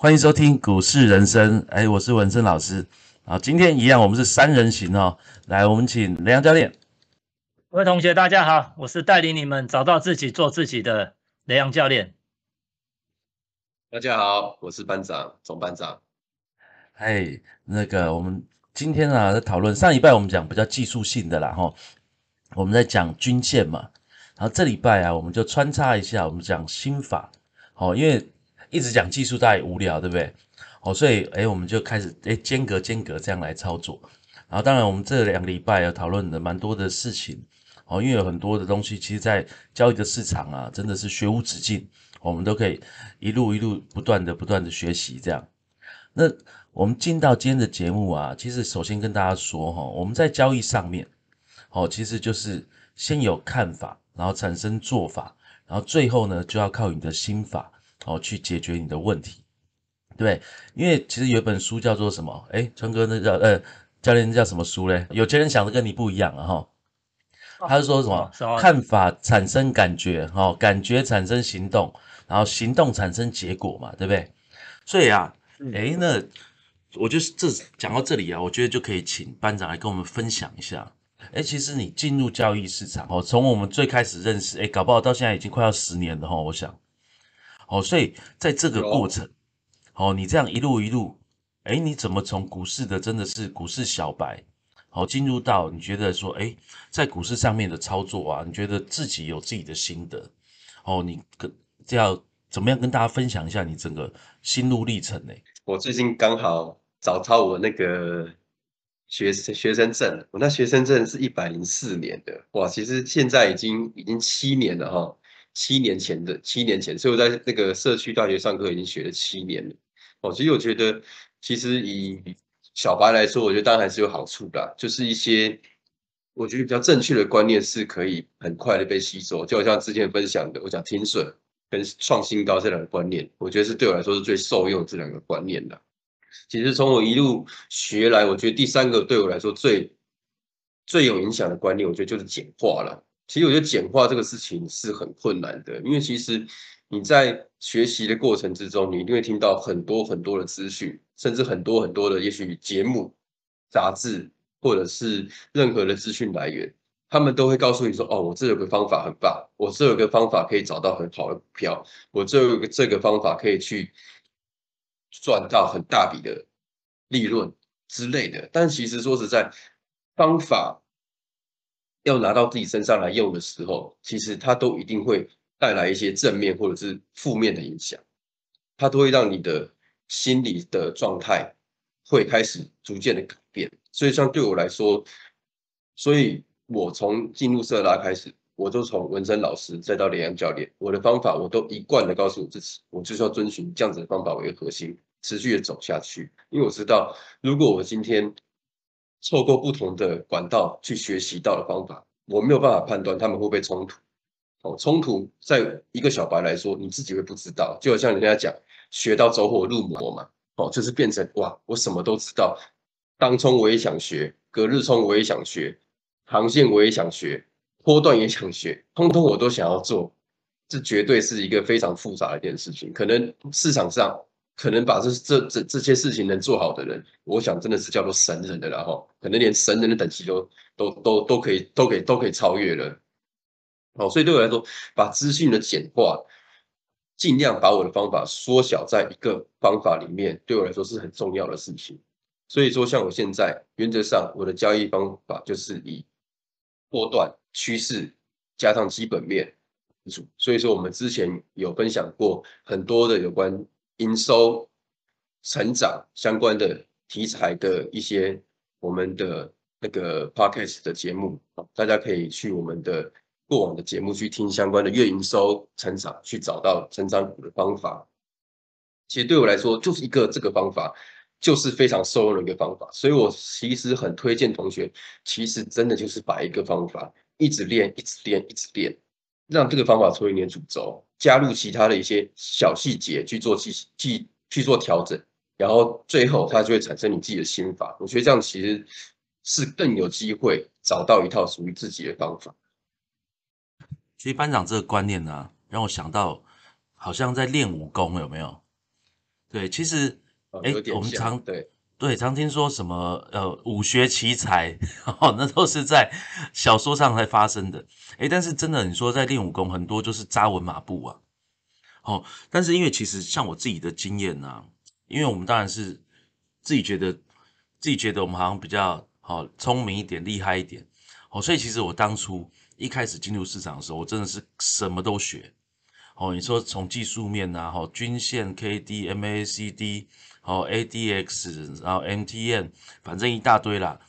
欢迎收听股市人生，哎，我是文生老师啊。今天一样，我们是三人行哦。来，我们请雷阳教练。各位同学，大家好，我是带领你们找到自己、做自己的雷阳教练。大家好，我是班长总班长。哎，那个我们今天啊在讨论上礼拜我们讲比较技术性的啦哈，我们在讲均线嘛，然后这礼拜啊我们就穿插一下，我们讲心法。好，因为一直讲技术太无聊，对不对？哦，所以哎我们就开始哎间隔间隔这样来操作。然后当然我们这两个礼拜要讨论的蛮多的事情。哦，因为有很多的东西，其实，在交易的市场啊，真的是学无止境，我们都可以一路一路不断的、不断的学习这样。那我们进到今天的节目啊，其实首先跟大家说哈，我们在交易上面，哦，其实就是先有看法，然后产生做法，然后最后呢，就要靠你的心法，哦，去解决你的问题，对因为其实有一本书叫做什么？哎，川哥那叫呃，教练那叫什么书嘞？有钱人想的跟你不一样啊，哈。他是说什么？看法产生感觉，哈，感觉产生行动，然后行动产生结果嘛，对不对？所以啊，哎，那我就是这讲到这里啊，我觉得就可以请班长来跟我们分享一下。哎，其实你进入交易市场哦，从我们最开始认识，哎，搞不好到现在已经快要十年了哈，我想。哦，所以在这个过程，哦，你这样一路一路，哎，你怎么从股市的真的是股市小白？好，进入到你觉得说，哎，在股市上面的操作啊，你觉得自己有自己的心得，哦，你跟这要怎么样跟大家分享一下你整个心路历程呢？我最近刚好找到我那个学学生证，我那学生证是一百零四年的，哇，其实现在已经已经七年了哈，七年前的七年前，所以我在那个社区大学上课已经学了七年了，哦，其实我觉得其实以小白来说，我觉得当然还是有好处的，就是一些我觉得比较正确的观念是可以很快的被吸收。就好像之前分享的，我讲听损跟创新高这两个观念，我觉得是对我来说是最受用这两个观念的。其实从我一路学来，我觉得第三个对我来说最最有影响的观念，我觉得就是简化了。其实我觉得简化这个事情是很困难的，因为其实。你在学习的过程之中，你一定会听到很多很多的资讯，甚至很多很多的，也许节目、杂志或者是任何的资讯来源，他们都会告诉你说：“哦，我这有个方法很棒，我这有个方法可以找到很好的股票，我这有个这个方法可以去赚到很大笔的利润之类的。”但其实说实在，方法要拿到自己身上来用的时候，其实它都一定会。带来一些正面或者是负面的影响，它都会让你的心理的状态会开始逐渐的改变。所以，像对我来说，所以我从进入色拉开始，我都从文生老师再到连阳教练，我的方法我都一贯的告诉我自己，我就是要遵循这样子的方法为核心，持续的走下去。因为我知道，如果我今天透过不同的管道去学习到的方法，我没有办法判断他们会不会冲突。哦，冲突在一个小白来说，你自己会不知道，就好像人家讲学到走火入魔嘛。哦，就是变成哇，我什么都知道，当冲我也想学，隔日冲我也想学，航线我也想学，波段也想学，通通我都想要做。这绝对是一个非常复杂的一件事情。可能市场上可能把这这这这些事情能做好的人，我想真的是叫做神人的了哈。可能连神人的等级都都都都可以都可以都可以超越了。哦，所以对我来说，把资讯的简化，尽量把我的方法缩小在一个方法里面，对我来说是很重要的事情。所以说，像我现在原则上，我的交易方法就是以波段趋势加上基本面为主。所以说，我们之前有分享过很多的有关营收、成长相关的题材的一些我们的那个 podcast 的节目，大家可以去我们的。过往的节目去听相关的月营收成长，去找到成长股的方法。其实对我来说，就是一个这个方法，就是非常受用的一个方法。所以我其实很推荐同学，其实真的就是把一个方法一直练，一直练，一直练，让这个方法成为你的主轴，加入其他的一些小细节去做去去去做调整，然后最后它就会产生你自己的心法。我觉得这样其实是更有机会找到一套属于自己的方法。其实班长这个观念呢，让我想到好像在练武功，有没有？对，其实哦哎我们常对，对常听说什么呃武学奇才，哦，那都是在小说上才发生的。哎，但是真的你说在练武功，很多就是扎文马步啊。哦，但是因为其实像我自己的经验呐、因为我们当然是自己觉得自己觉得我们好像比较好、聪明一点、厉害一点，哦，所以其实我当初一开始进入市场的时候，我真的是什么都学。哦，你说从技术面呐、哦，均线、K D、M A C D，哦 A D X，然后 M T N，反正一大堆啦，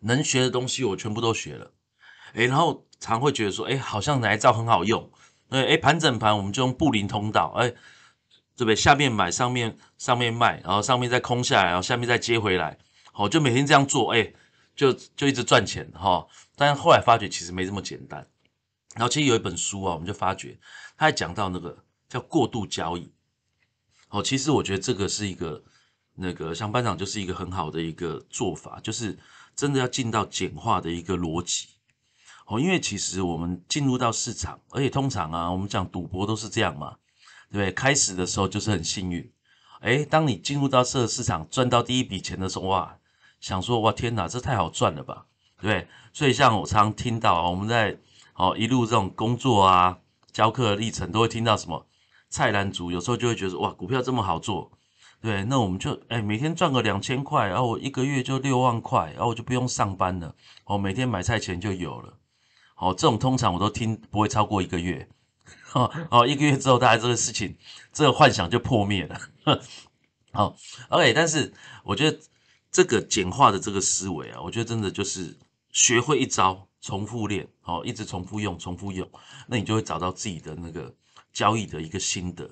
能学的东西我全部都学了。诶，然后常会觉得说，诶，好像哪一招很好用，对，诶，盘整盘我们就用布林通道，诶，对不对？下面买，上面上面卖，然后上面再空下来，然后下面再接回来，好，就每天这样做，诶，就就一直赚钱哈。但是后来发觉其实没这么简单。然后其实有一本书啊，我们就发觉他还讲到那个叫过度交易。哦，其实我觉得这个是一个那个像班长就是一个很好的一个做法，就是真的要进到简化的一个逻辑。哦，因为其实我们进入到市场，而且通常啊，我们讲赌博都是这样嘛，对不对？开始的时候就是很幸运，诶，当你进入到这个市场赚到第一笔钱的时候，哇，想说哇天哪，这太好赚了吧，对不对？所以像我常听到啊，我们在哦一路这种工作啊、教课的历程，都会听到什么菜篮族，有时候就会觉得哇，股票这么好做，对，那我们就哎每天赚个两千块，然后我一个月就六万块，然后我就不用上班了，哦，每天买菜钱就有了。哦，这种通常我都听不会超过一个月，哦哦，一个月之后，大家这个事情，这个幻想就破灭了。好，OK，但是我觉得这个简化的这个思维啊，我觉得真的就是学会一招，重复练，哦，一直重复用，重复用，那你就会找到自己的那个交易的一个心得。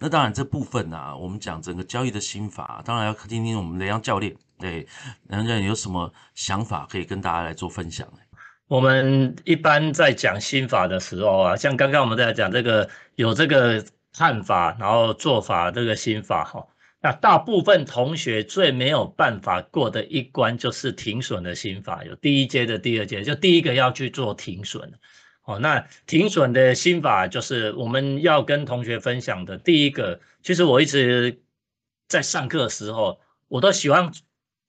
那当然这部分啊，我们讲整个交易的心法，当然要听听我们雷阳教练，对，雷阳教练有什么想法可以跟大家来做分享？我们一般在讲心法的时候啊，像刚刚我们在讲这个有这个看法，然后做法这个心法哈，那大部分同学最没有办法过的一关就是停损的心法，有第一阶的、第二阶，就第一个要去做停损。哦，那停损的心法就是我们要跟同学分享的第一个。其实我一直在上课时候，我都希望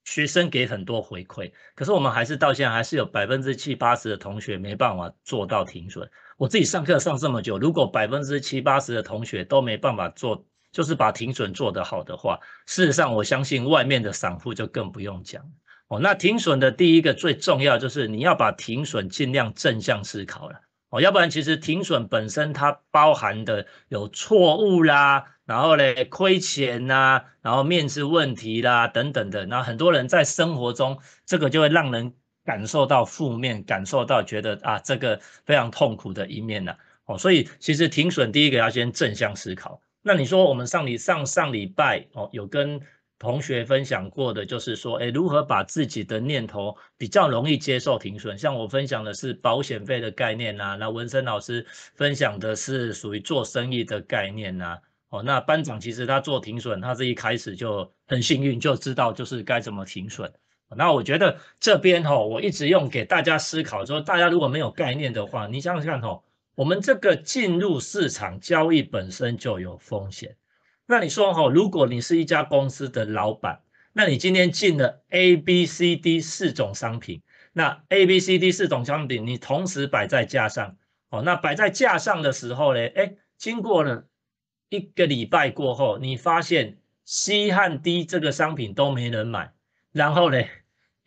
学生给很多回馈，可是我们还是到现在还是有百分之七八十的同学没办法做到停损。我自己上课上这么久，如果百分之七八十的同学都没办法做，就是把停损做得好的话，事实上我相信外面的散户就更不用讲。哦，那停损的第一个最重要就是你要把停损尽量正向思考了。哦，要不然其实停损本身它包含的有错误啦，然后嘞亏钱呐，然后面子问题啦等等的，那很多人在生活中这个就会让人感受到负面，感受到觉得啊这个非常痛苦的一面呢。哦，所以其实停损第一个要先正向思考。那你说我们上礼上上礼拜哦有跟同学分享过的，就是说，哎，如何把自己的念头比较容易接受停损？像我分享的是保险费的概念呐、那文森老师分享的是属于做生意的概念呐、哦，那班长其实他做停损，他是一开始就很幸运，就知道就是该怎么停损。那我觉得这边哈、哦，我一直用给大家思考，说大家如果没有概念的话，你想想看哦，我们这个进入市场交易本身就有风险。那你说哈，如果你是一家公司的老板，那你今天进了 A、B、C、D 四种商品，那 A、B、C、D 四种商品你同时摆在架上，哦，那摆在架上的时候呢，哎，经过了一个礼拜过后，你发现 C 和 D 这个商品都没人买，然后呢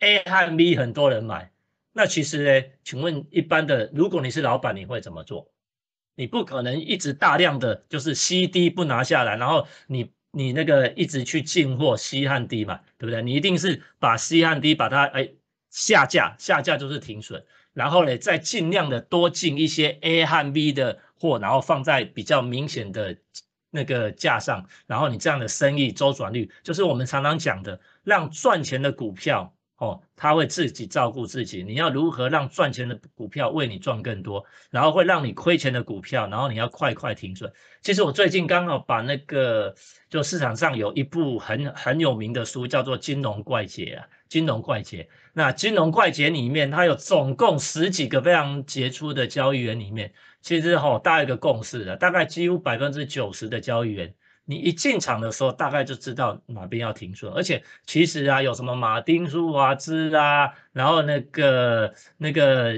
，A 和 B 很多人买，那其实呢，请问一般的，如果你是老板，你会怎么做？你不可能一直大量的就是 C、D 不拿下来，然后你你那个一直去进货 C 和 D 嘛，对不对？你一定是把 C 和 D 把它哎下架，下架就是停损，然后呢再尽量的多进一些 A 和 B 的货，然后放在比较明显的那个价上，然后你这样的生意周转率，就是我们常常讲的，让赚钱的股票。哦，他会自己照顾自己。你要如何让赚钱的股票为你赚更多，然后会让你亏钱的股票，然后你要快快停损。其实我最近刚好把那个，就市场上有一部很很有名的书，叫做《金融怪杰》啊，《金融怪杰》。那《金融怪杰》里面，它有总共十几个非常杰出的交易员里面，其实哈、大一个共识的，大概几乎百分之九十的交易员，你一进场的时候，大概就知道哪边要停损。而且其实啊，有什么马丁数啊、兹啊，然后那个那个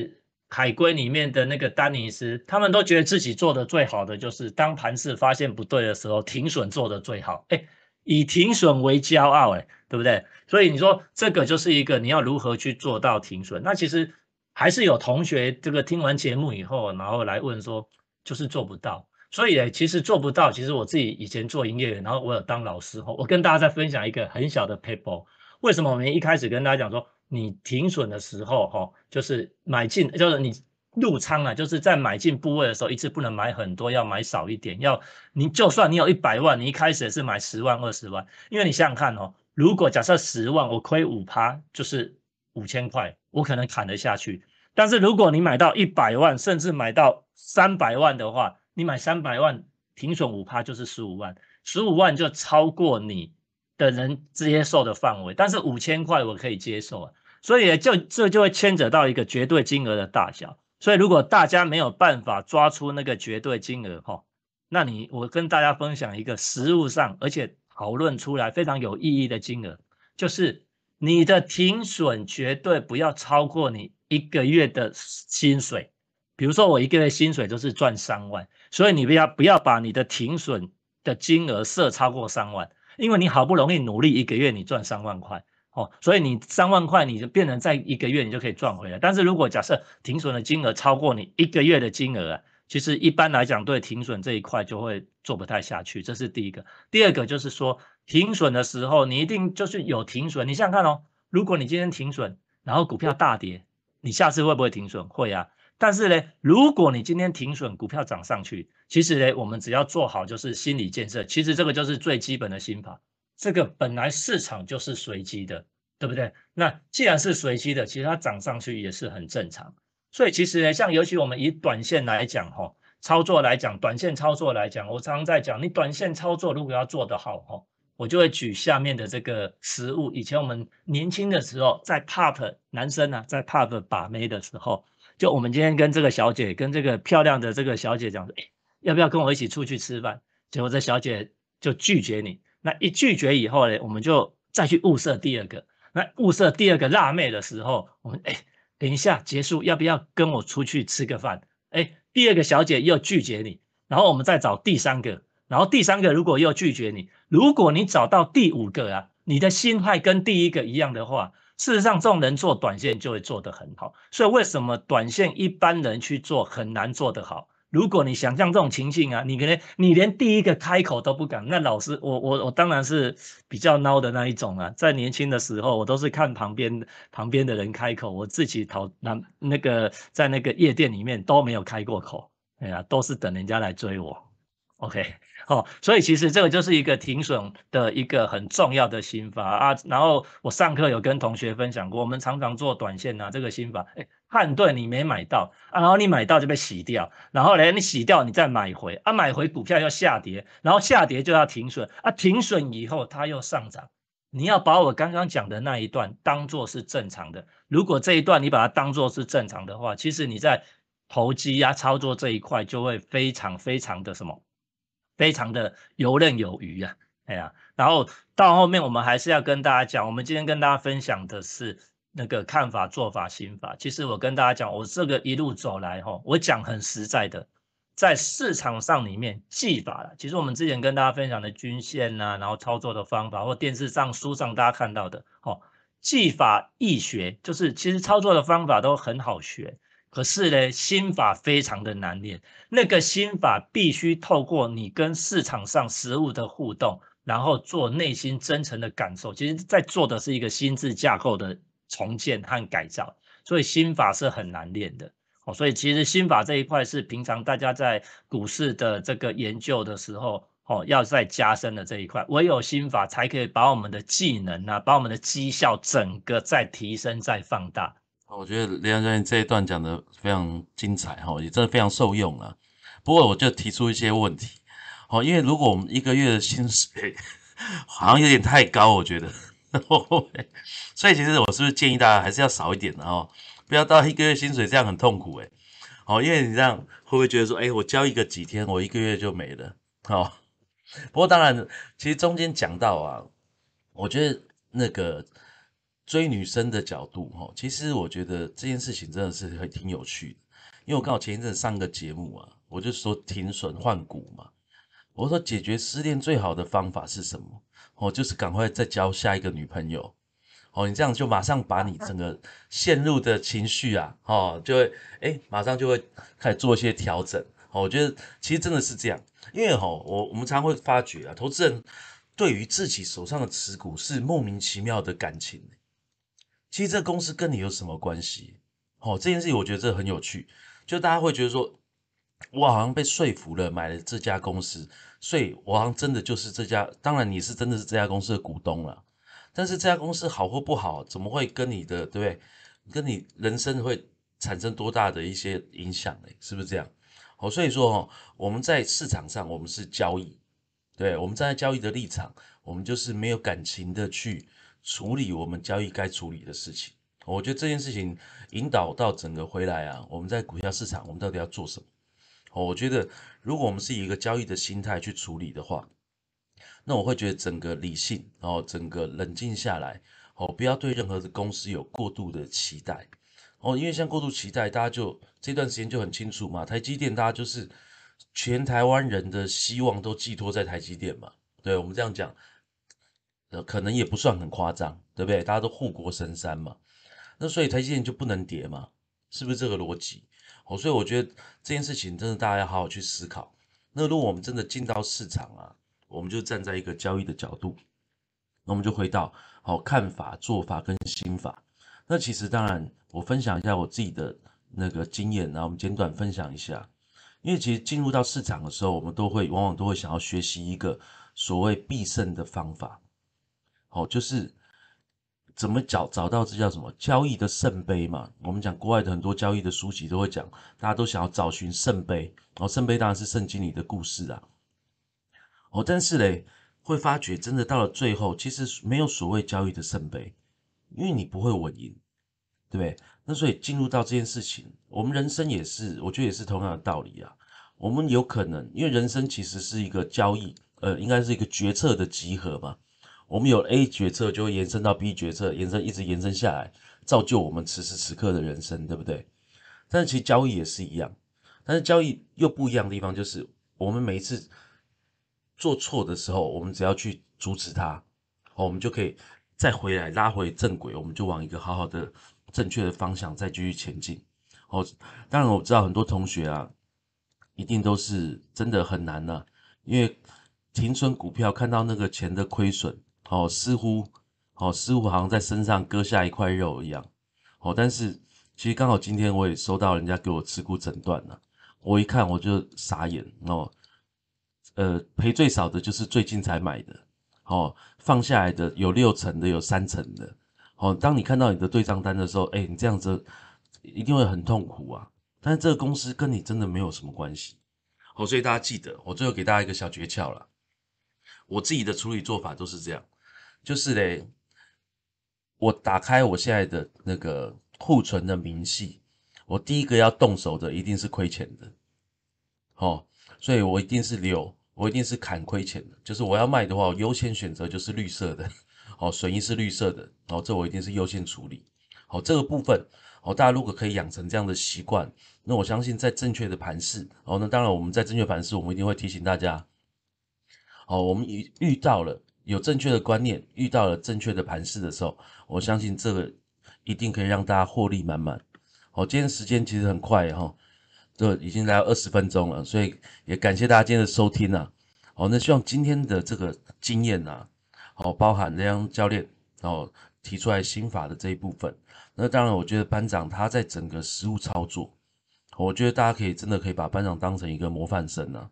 海龟里面的那个丹尼斯，他们都觉得自己做的最好的就是当盘势发现不对的时候，停损做的最好。哎，以停损为骄傲，哎，对不对？所以你说这个就是一个你要如何去做到停损？那其实还是有同学这个听完节目以后，然后来问说，就是做不到。所以其实做不到。其实我自己以前做营业员，然后我有当老师后，我跟大家再分享一个很小的 paper。为什么我们一开始跟大家讲说，你停损的时候，哈，就是买进，就是你入仓啊，就是在买进部位的时候，一次不能买很多，要买少一点。要你就算你有一百万，你一开始也是买十万、二十万，因为你想想看哦，如果假设十万我亏五趴，就是五千块，我可能砍得下去。但是如果你买到一百万，甚至买到三百万的话，你买三百万，停损五趴就是十五万，十五万就超过你的人接受的范围。但是五千块我可以接受啊，所以就这就会牵扯到一个绝对金额的大小。所以如果大家没有办法抓出那个绝对金额哈，那你我跟大家分享一个实物上而且讨论出来非常有意义的金额，就是你的停损绝对不要超过你一个月的薪水。比如说我一个月薪水就是赚三万。所以你不要不要把你的停损的金额设超过三万，因为你好不容易努力一个月你赚三万块哦，所以你三万块你就变成在一个月你就可以赚回来。但是如果假设停损的金额超过你一个月的金额啊，其实一般来讲对停损这一块就会做不太下去，这是第一个。第二个就是说停损的时候你一定就是有停损，你想想看哦，如果你今天停损，然后股票大跌，你下次会不会停损？会啊。但是呢，如果你今天停损，股票涨上去，其实呢，我们只要做好就是心理建设。其实这个就是最基本的心法。这个本来市场就是随机的，对不对？那既然是随机的，其实它涨上去也是很正常。所以其实呢，像尤其我们以短线来讲，哈，操作来讲，短线操作来讲，我常常在讲，你短线操作如果要做得好，哈，我就会举下面的这个实物。以前我们年轻的时候，在 pub 男生啊，在 pub 把妹的时候。就我们今天跟这个小姐，跟这个漂亮的这个小姐讲说，哎，要不要跟我一起出去吃饭？结果这小姐就拒绝你。那一拒绝以后呢，我们就再去物色第二个。那物色第二个辣妹的时候，我们哎，等一下结束，要不要跟我出去吃个饭？哎，第二个小姐又拒绝你，然后我们再找第三个，然后第三个如果又拒绝你，如果你找到第五个啊，你的心态跟第一个一样的话。事实上，这种人做短线就会做得很好。所以，为什么短线一般人去做很难做得好？如果你想象这种情境啊，你可能你连第一个开口都不敢。那老师，我我我当然是比较孬的那一种啊。在年轻的时候，我都是看旁边旁边的人开口，我自己讨那那个在那个夜店里面都没有开过口。哎呀，都是等人家来追我。OK。哦，所以其实这个就是一个停损的一个很重要的心法啊。然后我上课有跟同学分享过，我们常常做短线啊，这个心法，哎，判断你没买到啊，然后你买到就被洗掉，然后呢，你洗掉你再买回啊，买回股票要下跌，然后下跌就要停损啊，停损以后它又上涨，你要把我刚刚讲的那一段当做是正常的。如果这一段你把它当做是正常的话，其实你在投机呀操作这一块就会非常非常的什么？非常的游刃有余啊，哎呀，然后到后面我们还是要跟大家讲，我们今天跟大家分享的是那个看法、做法、心法。其实我跟大家讲，我这个一路走来哈，我讲很实在的，在市场上里面技法。其实我们之前跟大家分享的均线呐，然后操作的方法，或电视上、书上大家看到的，哦，技法易学，就是其实操作的方法都很好学。可是呢，心法非常的难练。那个心法必须透过你跟市场上实物的互动，然后做内心真诚的感受。其实，在做的是一个心智架构的重建和改造。所以，心法是很难练的。哦，所以其实心法这一块是平常大家在股市的这个研究的时候，哦，要再加深的这一块。唯有心法才可以把我们的技能啊，把我们的绩效整个再提升、再放大。我觉得梁教练这一段讲的非常精彩哈，也真的非常受用了。不过我就提出一些问题，哦，因为如果我们一个月的薪水好像有点太高，我觉得，所以其实我是不是建议大家还是要少一点的哦，不要到一个月薪水这样很痛苦诶。哦，因为你这样会不会觉得说，哎，我交易个几天，我一个月就没了，哦，不过当然，其实中间讲到啊，我觉得那个追女生的角度哈，其实我觉得这件事情真的是很挺有趣的。因为我刚好前一阵上个节目啊，我就说停损换股嘛。我说解决失恋最好的方法是什么？哦，就是赶快再交下一个女朋友。哦，你这样就马上把你整个陷入的情绪啊，哦，就会哎，马上就会开始做一些调整。哦，我觉得其实真的是这样，因为哈，我我们常会发觉啊，投资人对于自己手上的持股是莫名其妙的感情。其实这公司跟你有什么关系？哦，这件事情我觉得这很有趣。就大家会觉得说，我好像被说服了，买了这家公司，所以我好像真的就是这家。当然你是真的是这家公司的股东了，但是这家公司好或不好，怎么会跟你的对不对？跟你人生会产生多大的一些影响呢？是不是这样？哦，所以说哦，我们在市场上我们是交易，对我们站在交易的立场，我们就是没有感情的去处理我们交易该处理的事情。我觉得这件事情引导到整个回来啊，我们在股票市场，我们到底要做什么？哦，我觉得如果我们是以一个交易的心态去处理的话，那我会觉得整个理性，哦，整个冷静下来，哦，不要对任何的公司有过度的期待，哦，因为像过度期待，大家就这段时间就很清楚嘛，台积电大家就是全台湾人的希望都寄托在台积电嘛，对我们这样讲，呃，可能也不算很夸张，对不对？大家都护国神山嘛。那所以台积电就不能跌嘛？是不是这个逻辑？哦，所以我觉得这件事情真的大家要好好去思考。那如果我们真的进到市场啊，我们就站在一个交易的角度，那我们就回到好看法、做法跟心法。那其实当然，我分享一下我自己的那个经验，然后我们简短分享一下。因为其实进入到市场的时候，我们都会往往都会想要学习一个所谓必胜的方法。哦，就是。怎么找找到这叫什么交易的圣杯嘛？我们讲国外的很多交易的书籍都会讲，大家都想要找寻圣杯。哦，圣杯当然是圣经里的故事啊。哦，但是嘞，会发觉真的到了最后，其实没有所谓交易的圣杯，因为你不会稳赢，对不对？那所以进入到这件事情，我们人生也是，我觉得也是同样的道理啊。我们有可能，因为人生其实是一个交易，呃，应该是一个决策的集合嘛。我们有 A 决策，就会延伸到 B 决策，延伸一直延伸下来，造就我们此时此刻的人生，对不对？但是其实交易也是一样，但是交易又不一样的地方就是，我们每一次做错的时候，我们只要去阻止它，好，我们就可以再回来拉回正轨，我们就往一个好好的正确的方向再继续前进。哦，当然我知道很多同学啊，一定都是真的很难呢，因为停损股票看到那个钱的亏损。哦，似乎，哦，似乎好像在身上割下一块肉一样。哦，但是其实刚好今天我也收到人家给我持股诊断了，我一看我就傻眼哦。呃，赔最少的就是最近才买的，哦，放下来的有六成的，有三成的。哦，当你看到你的对账单的时候，哎，你这样子一定会很痛苦啊。但是这个公司跟你真的没有什么关系。哦，所以大家记得，我最后给大家一个小诀窍了。我自己的处理做法都是这样。就是嘞，我打开我现在的那个库存的明细，我第一个要动手的一定是亏钱的，哦，所以我一定是留，我一定是砍亏钱的。就是我要卖的话，我优先选择就是绿色的，哦，损益是绿色的，哦，这我一定是优先处理。好，这个部分，哦，大家如果可以养成这样的习惯，那我相信在正确的盘势，哦，那当然我们在正确盘势，我们一定会提醒大家，哦，我们遇遇到了。有正确的观念，遇到了正确的盘势的时候，我相信这个一定可以让大家获利满满。好，今天时间其实很快哈，都已经来到二十分钟了，所以也感谢大家今天的收听啊。好，那希望今天的这个经验啊，好，包含这样教练然后提出来心法的这一部分。那当然，我觉得班长他在整个实务操作，我觉得大家可以真的可以把班长当成一个模范生啊。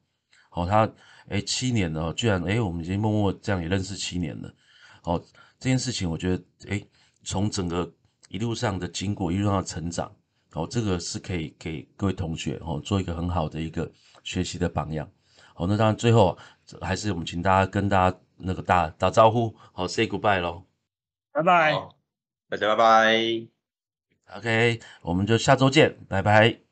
好，他。哎，七年了，居然哎，我们已经默默这样也认识七年了。好，这件事情我觉得，哎，从整个一路上的经过，一路上的成长，哦，这个是可以给各位同学哦做一个很好的一个学习的榜样。好，那当然最后还是我们请大家跟大家那个打打招呼，好，say goodbye 咯，拜拜，大家拜拜。OK，我们就下周见，拜拜。